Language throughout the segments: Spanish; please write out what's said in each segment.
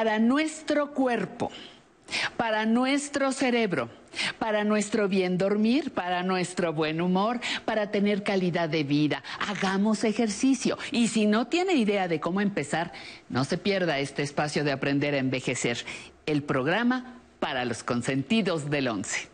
para nuestro cuerpo, para nuestro cerebro, para nuestro bien dormir, para nuestro buen humor, para tener calidad de vida. Hagamos ejercicio. Y si no tiene idea de cómo empezar, no se pierda este espacio de aprender a envejecer. El programa para los consentidos del 11.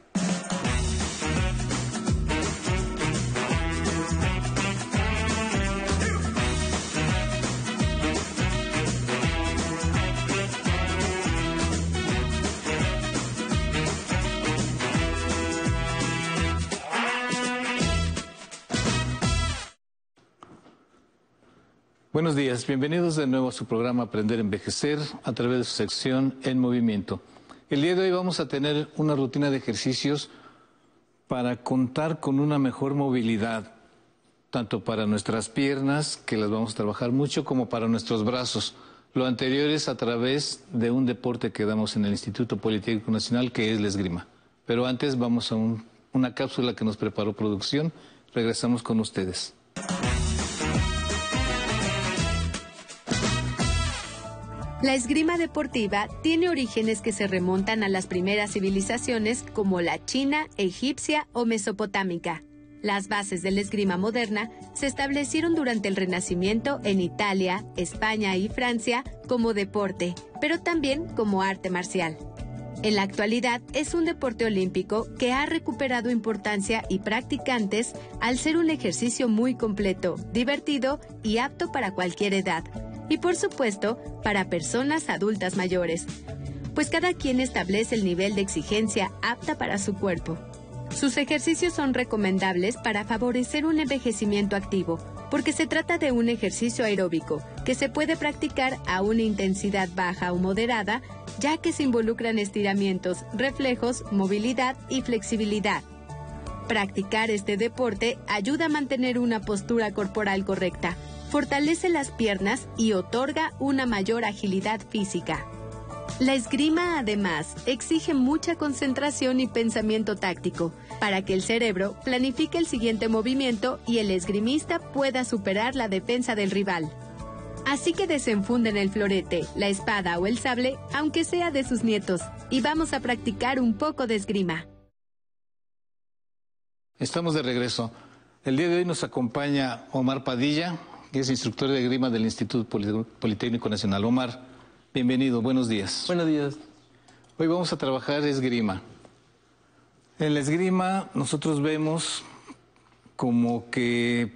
Buenos días, bienvenidos de nuevo a su programa Aprender a Envejecer a través de su sección En Movimiento. El día de hoy vamos a tener una rutina de ejercicios para contar con una mejor movilidad, tanto para nuestras piernas, que las vamos a trabajar mucho, como para nuestros brazos. Lo anterior es a través de un deporte que damos en el Instituto Politécnico Nacional, que es la esgrima. Pero antes vamos a una cápsula que nos preparó producción. Regresamos con ustedes. La esgrima deportiva tiene orígenes que se remontan a las primeras civilizaciones como la china, egipcia o mesopotámica. Las bases de la esgrima moderna se establecieron durante el Renacimiento en Italia, España y Francia como deporte, pero también como arte marcial. En la actualidad es un deporte olímpico que ha recuperado importancia y practicantes al ser un ejercicio muy completo, divertido y apto para cualquier edad, y por supuesto para personas adultas mayores, pues cada quien establece el nivel de exigencia apta para su cuerpo. Sus ejercicios son recomendables para favorecer un envejecimiento activo, porque se trata de un ejercicio aeróbico que se puede practicar a una intensidad baja o moderada, ya que se involucran estiramientos, reflejos, movilidad y flexibilidad. Practicar este deporte ayuda a mantener una postura corporal correcta, fortalece las piernas y otorga una mayor agilidad física. La esgrima además exige mucha concentración y pensamiento táctico para que el cerebro planifique el siguiente movimiento y el esgrimista pueda superar la defensa del rival. Así que desenfunden el florete, la espada o el sable, aunque sea de sus nietos, y vamos a practicar un poco de esgrima. Estamos de regreso. El día de hoy nos acompaña Omar Padilla, es instructor de grima del Instituto Politécnico Nacional. Omar, bienvenido, buenos días. Buenos días. Hoy vamos a trabajar esgrima. En la esgrima nosotros vemos como que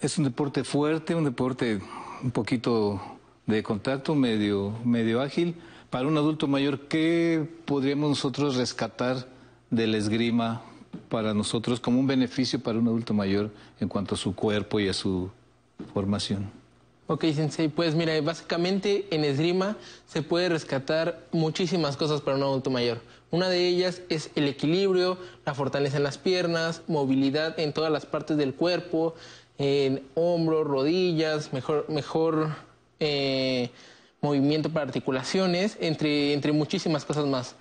es un deporte fuerte, un deporte un poquito de contacto, medio, medio ágil. Para un adulto mayor, ¿qué podríamos nosotros rescatar de la esgrima para nosotros como un beneficio para un adulto mayor en cuanto a su cuerpo y a su formación. Ok, Sensei, pues mira, básicamente en esgrima se puede rescatar muchísimas cosas para un adulto mayor. Una de ellas es el equilibrio, la fortaleza en las piernas, movilidad en todas las partes del cuerpo, en hombros, rodillas, mejor, mejor eh, movimiento para articulaciones, entre, entre muchísimas cosas más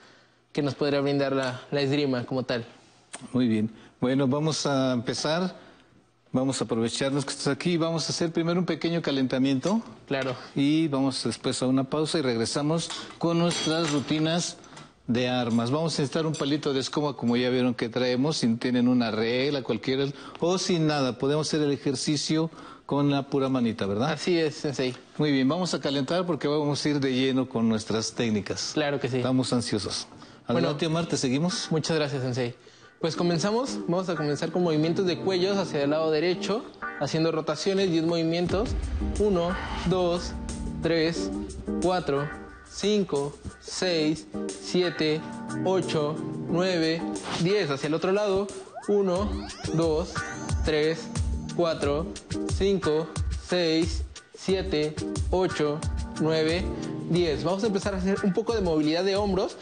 que nos podría brindar la, la esgrima como tal. Muy bien. Bueno, vamos a empezar Vamos a aprovecharnos que estás aquí. Vamos a hacer primero un pequeño calentamiento. Claro. Y vamos después a una pausa y regresamos con nuestras rutinas de armas. Vamos a necesitar un palito de escoba, como ya vieron que traemos, si tienen una regla, cualquiera, o sin nada. Podemos hacer el ejercicio con la pura manita, ¿verdad? Así es, Sensei. Muy bien, vamos a calentar porque vamos a ir de lleno con nuestras técnicas. Claro que sí. Estamos ansiosos. Adelante, bueno, Omar, te seguimos. Muchas gracias, Sensei. Pues comenzamos, vamos a comenzar con movimientos de cuellos hacia el lado derecho, haciendo rotaciones, 10 movimientos. 1, 2, 3, 4, 5, 6, 7, 8, 9, 10. Hacia el otro lado. 1, 2, 3, 4, 5, 6, 7, 8, 9, 10. Vamos a empezar a hacer un poco de movilidad de hombros,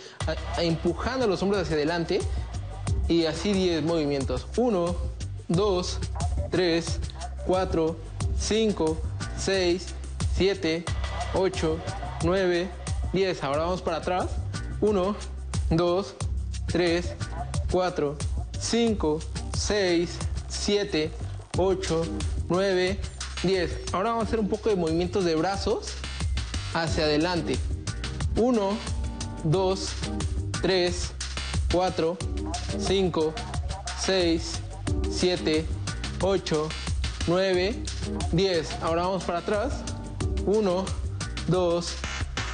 empujando los hombros hacia adelante y así 10 movimientos. 1, 2, 3, 4, 5, 6, 7, 8, 9, 10. Ahora vamos para atrás. 1, 2, 3, 4, 5, 6, 7, 8, 9, 10. Ahora vamos a hacer un poco de movimientos de brazos hacia adelante. 1, 2, 3, 4, 5, 6, 7, 8, 9, 10. Ahora vamos para atrás. 1, 2,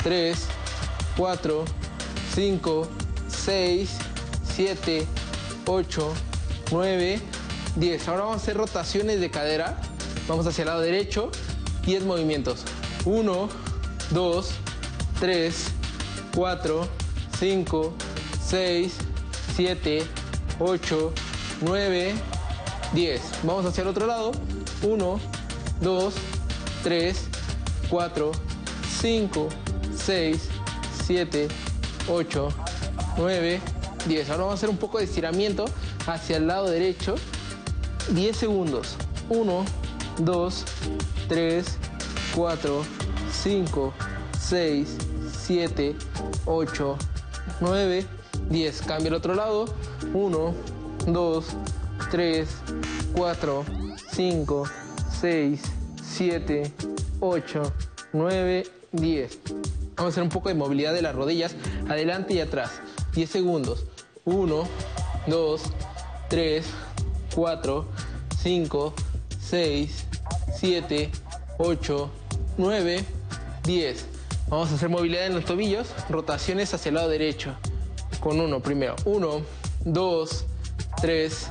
3, 4, 5, 6, 7, 8, 9, 10. Ahora vamos a hacer rotaciones de cadera. Vamos hacia el lado derecho. 10 movimientos. 1, 2, 3, 4, 5, 6, 7, 8, 9, 10. Vamos hacia el otro lado. 1, 2, 3, 4, 5, 6, 7, 8, 9, 10. Ahora vamos a hacer un poco de estiramiento hacia el lado derecho. 10 segundos. 1, 2, 3, 4, 5, 6, 7, 8, 9, 10. Cambia el otro lado. 1, 2, 3, 4, 5, 6, 7, 8, 9, 10. Vamos a hacer un poco de movilidad de las rodillas adelante y atrás. 10 segundos. 1, 2, 3, 4, 5, 6, 7, 8, 9, 10. Vamos a hacer movilidad en los tobillos, rotaciones hacia el lado derecho. Con uno primero. 1, 2, 3,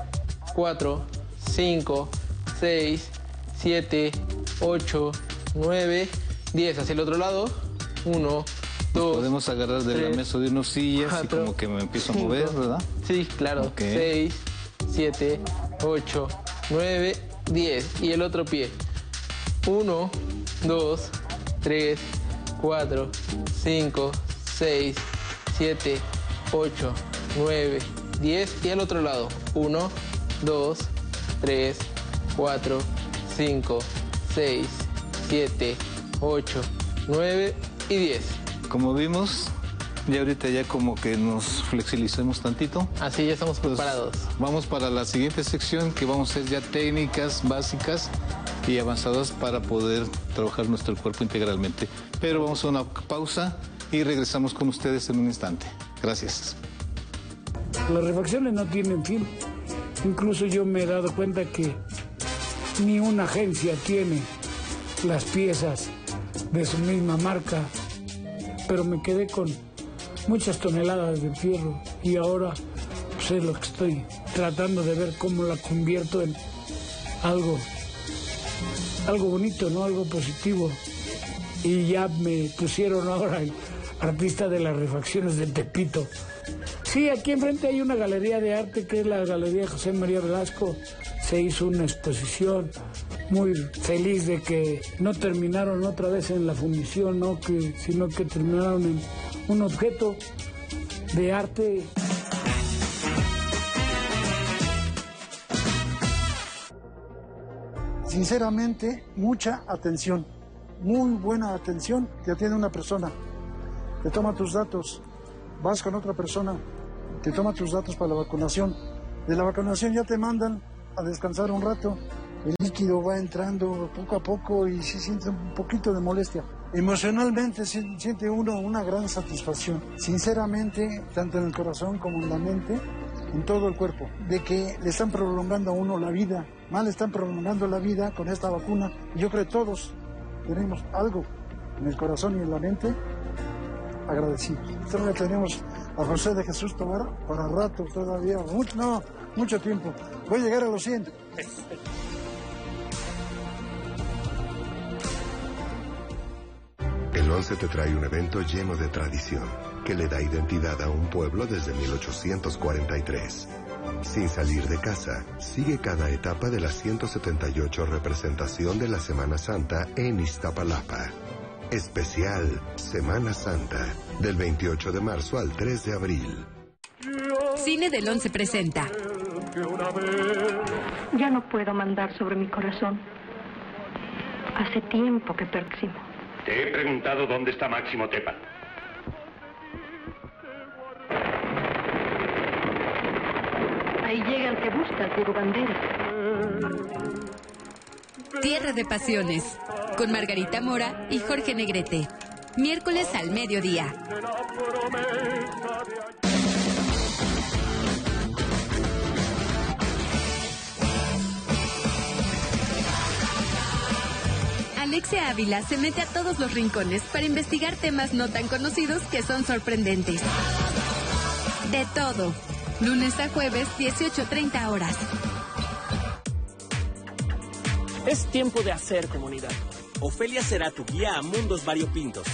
4, 5, 6, 7, 8, 9, 10. Hacia el otro lado. 1, 2. Podemos agarrar de la tres, mesa de unos sillas y como que me empiezo a mover, ¿verdad? Sí, claro. Ok. 6, 7, 8, 9, 10. Y el otro pie. 1, 2, 3, 4, 5, 6, 7, 8, 9, 10. Y al otro lado. 1, 2, 3, 4, 5, 6, 7, 8, 9 y 10. Como vimos, ya ahorita ya como que nos flexibilizamos tantito. Así ya estamos Pues, preparados. Vamos para la siguiente sección que vamos a hacer ya técnicas básicas y avanzadas para poder trabajar nuestro cuerpo integralmente. Pero vamos a una pausa y regresamos con ustedes en un instante. Gracias. Las refacciones no tienen fin. Incluso yo me he dado cuenta que ni una agencia tiene las piezas de su misma marca, pero me quedé con muchas toneladas de fierro y ahora pues, es lo que estoy tratando de ver cómo la convierto en algo, algo bonito, ¿no? Algo positivo. Y ya me pusieron ahora el artista de las refacciones de Tepito. Sí, aquí enfrente hay una galería de arte que es la Galería José María Velasco. Se hizo una exposición muy feliz de que no terminaron otra vez en la fundición, ¿no? que, sino que terminaron en un objeto de arte. sinceramente, mucha atención, muy buena atención te atiende una persona, te toma tus datos, vas con otra persona, te toma tus datos para la vacunación, de la vacunación ya te mandan a descansar un rato, el líquido va entrando poco a poco y se siente un poquito de molestia. Emocionalmente siente uno una gran satisfacción, sinceramente, tanto en el corazón como en la mente, en todo el cuerpo, de que le están prolongando a uno la vida, le están prolongando la vida con esta vacuna. Yo creo que todos tenemos algo en el corazón y en la mente agradecidos. Todavía tenemos a José de Jesús Tobar para rato todavía, no, mucho tiempo. Voy a llegar a los 100. El 11 te trae un evento lleno de tradición que le da identidad a un pueblo desde 1843. Sin salir de casa, sigue cada etapa de la 178 representación de la Semana Santa en Iztapalapa. Especial Semana Santa, del 28 de marzo al 3 de abril. Cine del 11 presenta Ya no puedo mandar sobre mi corazón. Hace tiempo que próximo. Te he preguntado dónde está Máximo Tepa. Ahí llega el que buscas, Diego Banderas. Tierra de Pasiones con Margarita Mora y Jorge Negrete. miércoles al mediodía. Alexia Ávila se mete a todos los rincones para investigar temas no tan conocidos que son sorprendentes. De todo. Lunes a jueves, 18.30 horas. Es tiempo de hacer comunidad. Ofelia será tu guía a mundos variopintos.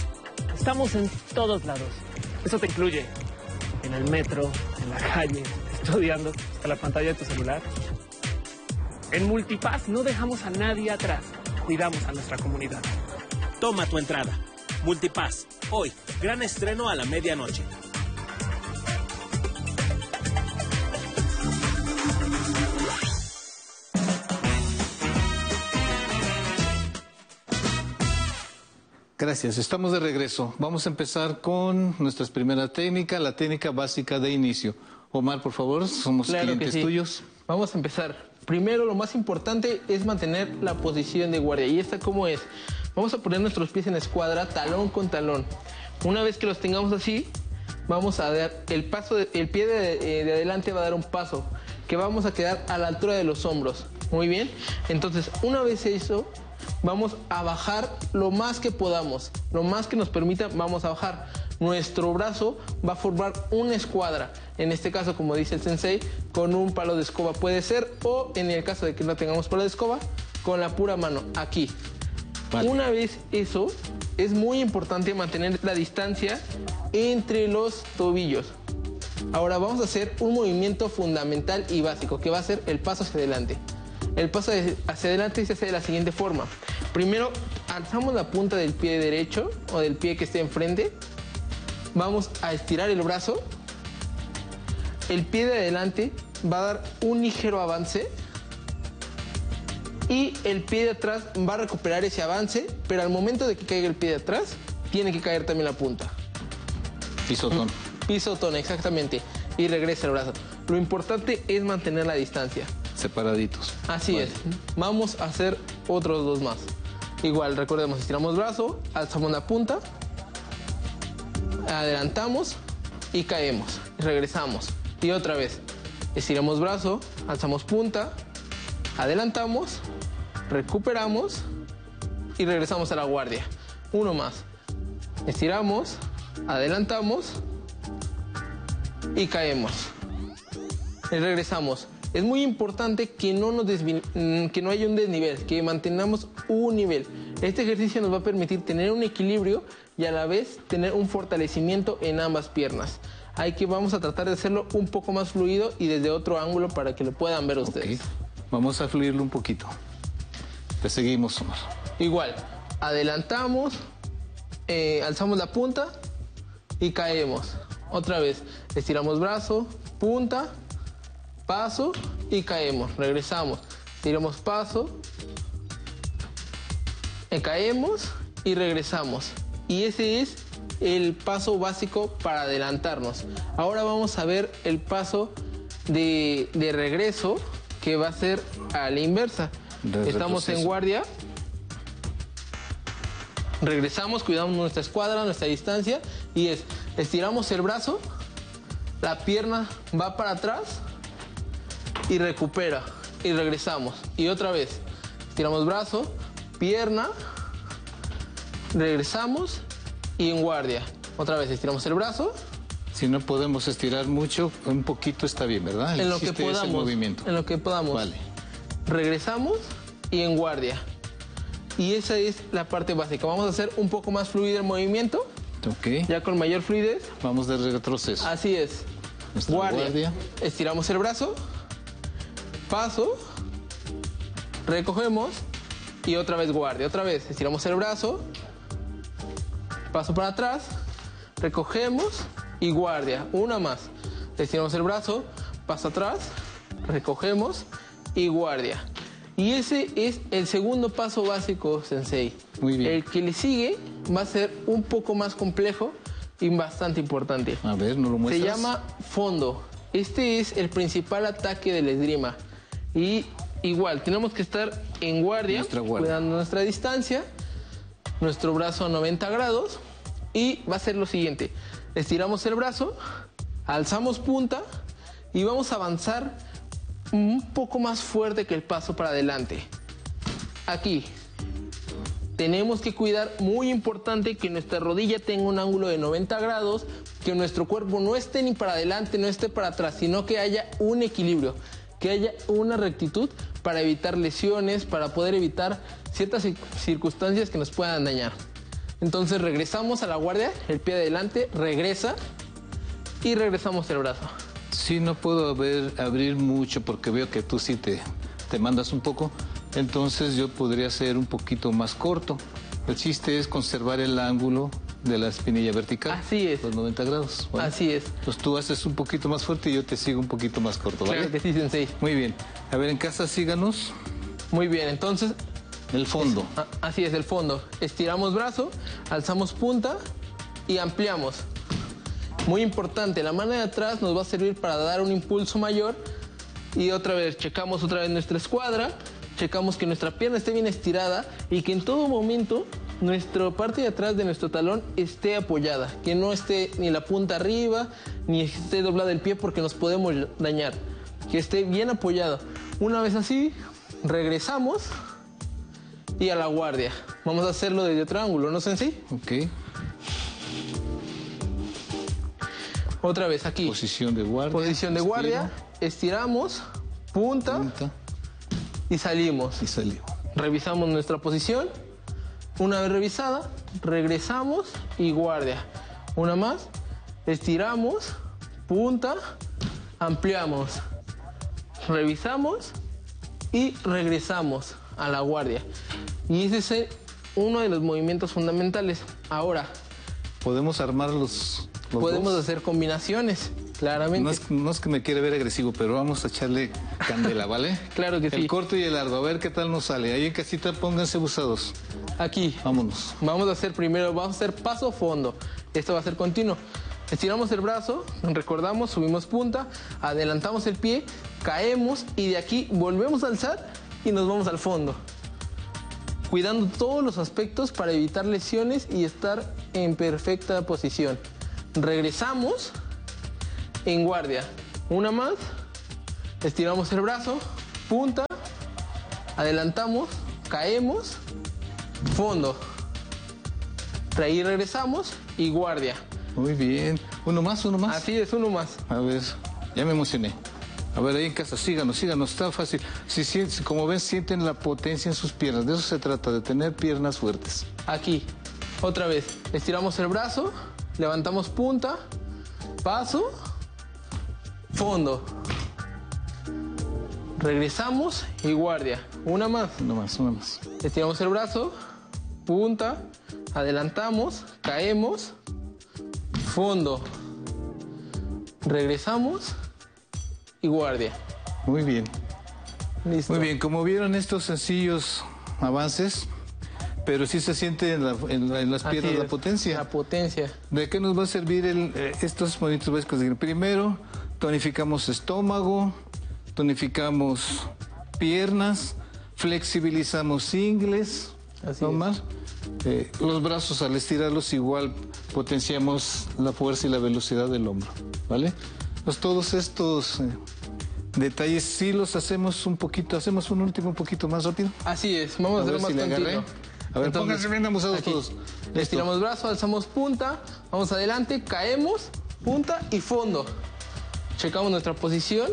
Estamos en todos lados. Eso te incluye en el metro, en la calle, estudiando, hasta la pantalla de tu celular. En Multipass no dejamos a nadie atrás. Cuidamos a nuestra comunidad. Toma tu entrada. Multipass. Hoy, gran estreno a la medianoche. Gracias, estamos de regreso. Vamos a empezar con nuestra primera técnica, la técnica básica de inicio. Omar, por favor, somos Claro clientes sí. tuyos. Vamos a empezar. Primero, lo más importante es mantener la posición de guardia. ¿Y esta cómo es? Vamos a poner nuestros pies en escuadra, talón con talón. Una vez que los tengamos así, vamos a dar el paso, de- el pie de, eh, de adelante va a dar un paso, que vamos a quedar a la altura de los hombros. Muy bien. Entonces, una vez eso, vamos a bajar lo más que podamos, lo más que nos permita, vamos a bajar. Nuestro brazo va a formar una escuadra, en este caso, como dice el sensei, con un palo de escoba puede ser, o en el caso de que no tengamos palo de escoba, con la pura mano, aquí. Una vez eso, es muy importante mantener la distancia entre los tobillos. Ahora vamos a hacer un movimiento fundamental y básico, que va a ser el paso hacia adelante. El paso hacia adelante se hace de la siguiente forma. Primero, alzamos la punta del pie derecho o del pie que esté enfrente. Vamos a estirar el brazo. El pie de adelante va a dar un ligero avance. Y el pie de atrás va a recuperar ese avance, pero al momento de que caiga el pie de atrás, tiene que caer también la punta. Pisotón. Pisotón, exactamente. Y regresa el brazo. Lo importante es mantener la distancia. Separaditos. Así es. Vamos a hacer otros dos más. Igual, recordemos, estiramos brazo, alzamos la punta, adelantamos y caemos. Regresamos. Y otra vez, estiramos brazo, alzamos punta, adelantamos, recuperamos y regresamos a la guardia. Uno más. Estiramos, adelantamos y caemos. Regresamos. Es muy importante que no, nos desvi- mm, que no haya un desnivel, que mantengamos un nivel. Este ejercicio nos va a permitir tener un equilibrio y a la vez tener un fortalecimiento en ambas piernas. Hay que vamos a tratar de hacerlo un poco más fluido y desde otro ángulo para que lo puedan ver ustedes. Vamos a fluirlo un poquito. Te seguimos, Omar. Igual, adelantamos, eh, alzamos la punta y caemos. Otra vez, estiramos brazo, punta, paso y caemos. Regresamos, tiramos paso, eh, caemos y regresamos. Y ese es el paso básico para adelantarnos. Ahora vamos a ver el paso de, de regreso que va a ser a la inversa. Estamos en guardia, regresamos, cuidamos nuestra escuadra, nuestra distancia y es, estiramos el brazo, la pierna va para atrás y recupera y regresamos. Y otra vez, estiramos brazo, pierna, regresamos y en guardia. Otra vez, estiramos el brazo. Si no podemos estirar mucho, un poquito está bien, ¿verdad? El en lo que podamos. movimiento. En lo que podamos. Vale. Regresamos y en guardia. Y esa es la parte básica. Vamos a hacer un poco más fluido el movimiento, Ok. ya con mayor fluidez. Vamos de retroceso. Así es. Nuestra Guardia. guardia. Estiramos el brazo. Paso. Recogemos. Y otra vez guardia. Otra vez. Estiramos el brazo. Paso para atrás. Recogemos. Y guardia. Una más. Estiramos el brazo. Paso atrás. Recogemos. Y guardia. Y ese es el segundo paso básico, Sensei. Muy bien. El que le sigue va a ser un poco más complejo y bastante importante. A ver, ¿no lo Se muestras? llama fondo. Este es el principal ataque del esgrima. Y igual, tenemos que estar en guardia, Nuestra guardia. cuidando nuestra distancia, nuestro brazo a 90 grados Y va a ser lo siguiente. Estiramos el brazo, alzamos punta y vamos a avanzar un poco más fuerte que el paso para adelante. Aquí. Tenemos que cuidar, muy importante, que nuestra rodilla tenga un ángulo de 90 grados, que nuestro cuerpo no esté ni para adelante, no esté para atrás, sino que haya un equilibrio, que haya una rectitud para evitar lesiones, para poder evitar ciertas circunstancias que nos puedan dañar. Entonces regresamos a la guardia, el pie adelante, regresa y regresamos el brazo. Sí, no puedo abrir mucho porque veo que tú sí te, te mandas un poco. Entonces yo podría ser un poquito más corto. El chiste es conservar el ángulo de la espinilla vertical. Así es. Los 90 grados. Así es. Entonces tú haces un poquito más fuerte y yo te sigo un poquito más corto, ¿vale? Claro que sí, sensei. Muy bien. A ver, en casa síganos. Muy bien, entonces... El fondo. Ah, así es, el fondo. Estiramos brazo, alzamos punta y ampliamos. Muy importante, la mano de atrás nos va a servir para dar un impulso mayor. Y otra vez, checamos otra vez nuestra escuadra, checamos que nuestra pierna esté bien estirada y que en todo momento nuestra parte de atrás de nuestro talón esté apoyada, que no esté ni la punta arriba, ni esté doblada el pie porque nos podemos dañar, que esté bien apoyado. Una vez así, regresamos y a la guardia. Vamos a hacerlo desde otro ángulo, ¿no, Sensei? Ok. Otra vez aquí. Posición de guardia. Posición de guardia. Estiramos, punta, Punta. y salimos. Y salió. Revisamos nuestra posición. Una vez revisada, regresamos y guardia. Una más. Estiramos, punta, ampliamos. Revisamos y regresamos a la guardia. Y ese es el- uno de los movimientos fundamentales. Ahora, Podemos armar los, los podemos dos? hacer combinaciones, claramente. No es, no es que me quiere ver agresivo, pero vamos a echarle candela, ¿vale? Claro que sí. El corto y el largo, a ver qué tal nos sale. Ahí en casita pónganse busados. Aquí. Vámonos. Vamos a hacer primero, vamos a hacer paso fondo. Esto va a ser continuo. Estiramos el brazo, recordamos, subimos punta, adelantamos el pie, caemos y de aquí volvemos a alzar y nos vamos al fondo. Cuidando todos los aspectos para evitar lesiones y estar en perfecta posición. Regresamos en guardia. Una más. Estiramos el brazo, punta, adelantamos, caemos, fondo. Ahí regresamos y guardia. Muy bien. Uno más, uno más. Así es, uno más. A ver, ya me emocioné. A ver, ahí en casa, síganos, síganos, está fácil. Si, si- como ven, sienten la potencia en sus piernas. De eso se trata, de tener piernas fuertes. Aquí. Otra vez. Estiramos el brazo, levantamos punta, paso, fondo. Regresamos y guardia. Una más. Uno más, uno más. Estiramos el brazo, punta, adelantamos, caemos, fondo. Regresamos y guardia. Muy bien. Listo. Muy bien, como vieron estos sencillos avances, pero sí se siente en, la- en la- en las piernas la potencia. La potencia. ¿De qué nos va a servir el, eh, estos movimientos básicos? Primero, tonificamos estómago, tonificamos piernas, flexibilizamos ingles, Así. Eh, los brazos al estirarlos igual potenciamos la fuerza y la velocidad del hombro, ¿vale? Pues todos estos eh, detalles sí los hacemos un poquito, hacemos un último un poquito más rápido. Así es, vamos a, ver más si continuo. A ver, pónganse bien abusados aquí. todos. Estiramos brazo, alzamos punta, vamos adelante, caemos, punta y fondo. Checamos nuestra posición.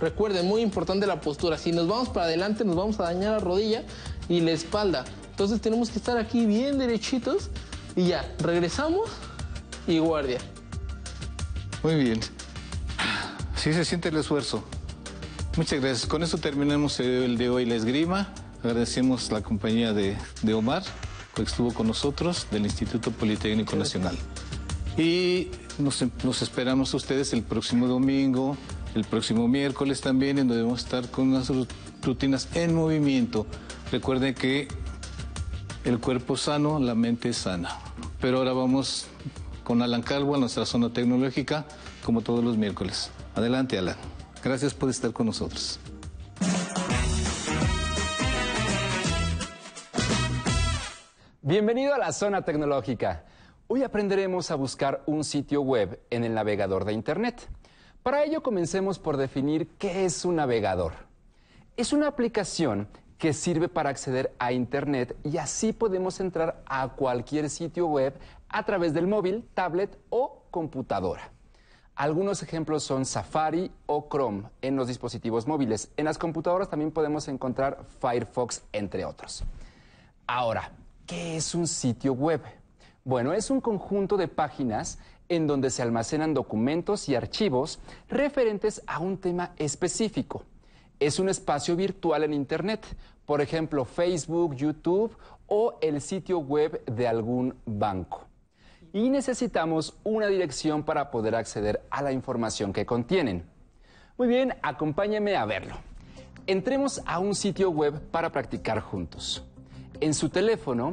Recuerden, muy importante la postura. Si nos vamos para adelante, nos vamos a dañar la rodilla y la espalda. Entonces tenemos que estar aquí bien derechitos y ya, regresamos y guardia. Muy bien. Sí se siente el esfuerzo. Muchas gracias. Con eso terminamos el de hoy la esgrima. Agradecemos la compañía de, de Omar, que estuvo con nosotros, del Instituto Politécnico Nacional. Y nos, nos esperamos a ustedes el próximo domingo, el próximo miércoles también, en donde vamos a estar con unas ru- rutinas en movimiento. Recuerden que el cuerpo sano, la mente sana. Pero ahora vamos con Alan Calvo a nuestra zona tecnológica, como todos los miércoles. Adelante, Alan. Gracias por estar con nosotros. Bienvenido a la zona tecnológica. Hoy aprenderemos a buscar un sitio web en el navegador de Internet. Para ello comencemos por definir qué es un navegador. Es una aplicación que sirve para acceder a Internet y así podemos entrar a cualquier sitio web a través del móvil, tablet o computadora. Algunos ejemplos son Safari o Chrome en los dispositivos móviles. En las computadoras también podemos encontrar Firefox, entre otros. Ahora, ¿qué es un sitio web? Bueno, es un conjunto de páginas en donde se almacenan documentos y archivos referentes a un tema específico. Es un espacio virtual en Internet, por ejemplo, Facebook, YouTube o el sitio web de algún banco y necesitamos una dirección para poder acceder a la información que contienen. Muy bien, acompáñenme a verlo. Entremos a un sitio web para practicar juntos. En su teléfono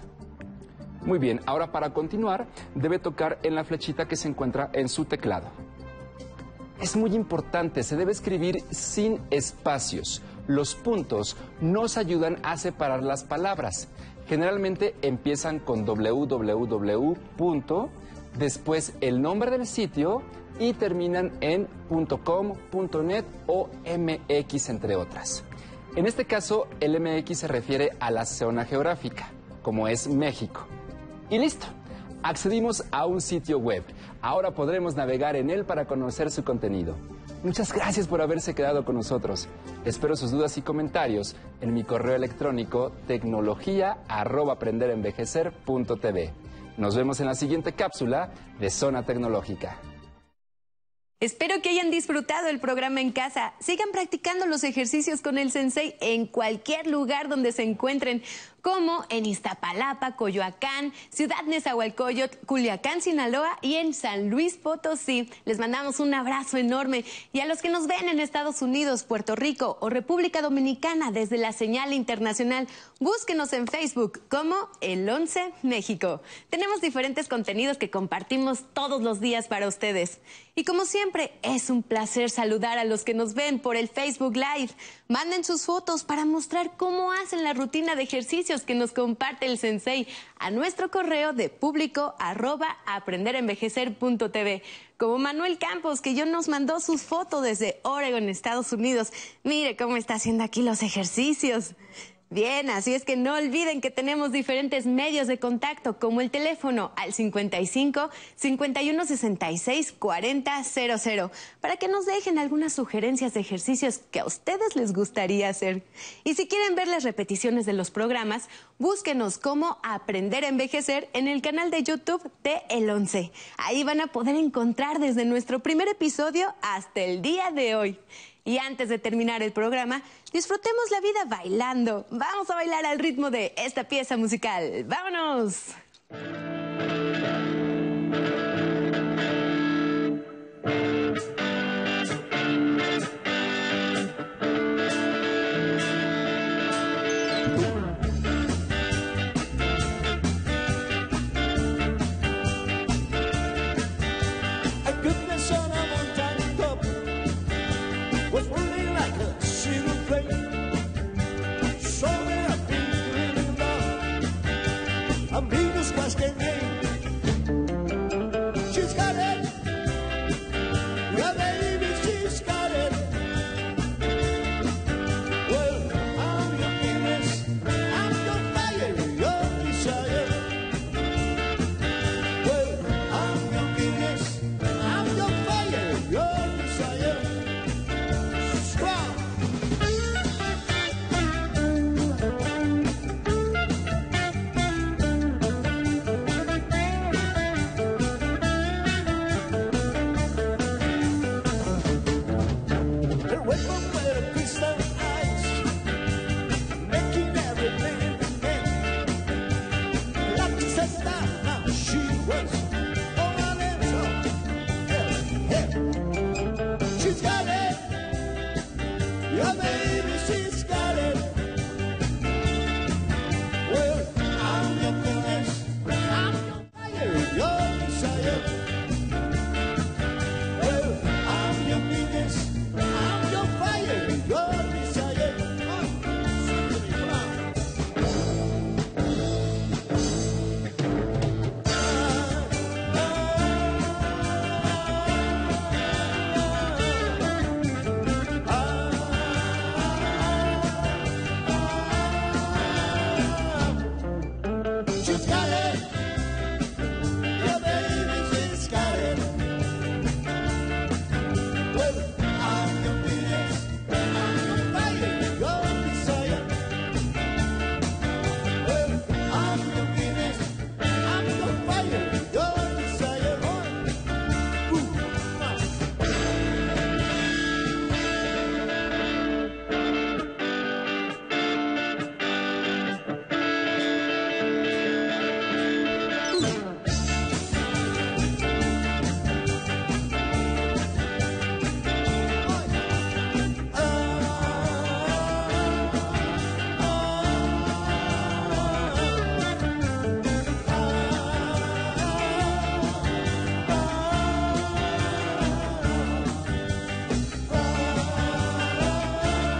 Muy bien, ahora para continuar debe tocar en la flechita que se encuentra en su teclado. Es muy importante, se debe escribir sin espacios. Los puntos nos ayudan a separar las palabras. Generalmente empiezan con www. después el nombre del sitio y terminan en .com, .net o MX entre otras. En este caso, el MX se refiere a la zona geográfica, como es México. Y listo, accedimos a un sitio web. Ahora podremos navegar en él para conocer su contenido. Muchas gracias por haberse quedado con nosotros. Espero sus dudas y comentarios en mi correo electrónico tecnología@aprenderenvejecer.tv. Nos vemos en la siguiente cápsula de Zona Tecnológica. Espero que hayan disfrutado el programa en casa. Sigan practicando los ejercicios con el sensei en cualquier lugar donde se encuentren como en Iztapalapa, Coyoacán, Ciudad Nezahualcóyotl, Culiacán, Sinaloa y en San Luis Potosí. Les mandamos un abrazo enorme y a los que nos ven en Estados Unidos, Puerto Rico o República Dominicana desde la señal internacional, búsquenos en Facebook como El 11 México. Tenemos diferentes contenidos que compartimos todos los días para ustedes. Y como siempre, es un placer saludar a los que nos ven por el Facebook Live. Manden sus fotos para mostrar cómo hacen la rutina de ejercicios que nos comparte el sensei a nuestro correo de público arroba aprenderenvejecer.tv. Como Manuel Campos, que yo nos mandó sus fotos desde Oregon, Estados Unidos. Mire cómo está haciendo aquí los ejercicios. Bien, así es que no olviden que tenemos diferentes medios de contacto, como el teléfono al 55 51 66 40 00, para que nos dejen algunas sugerencias de ejercicios que a ustedes les gustaría hacer. Y si quieren ver las repeticiones de los programas, búsquenos como Aprender a Envejecer en el canal de YouTube de El 11. Ahí van a poder encontrar desde nuestro primer episodio hasta el día de hoy. Y antes de terminar el programa, disfrutemos la vida bailando. Vamos a bailar al ritmo de esta pieza musical. ¡Vámonos! Más que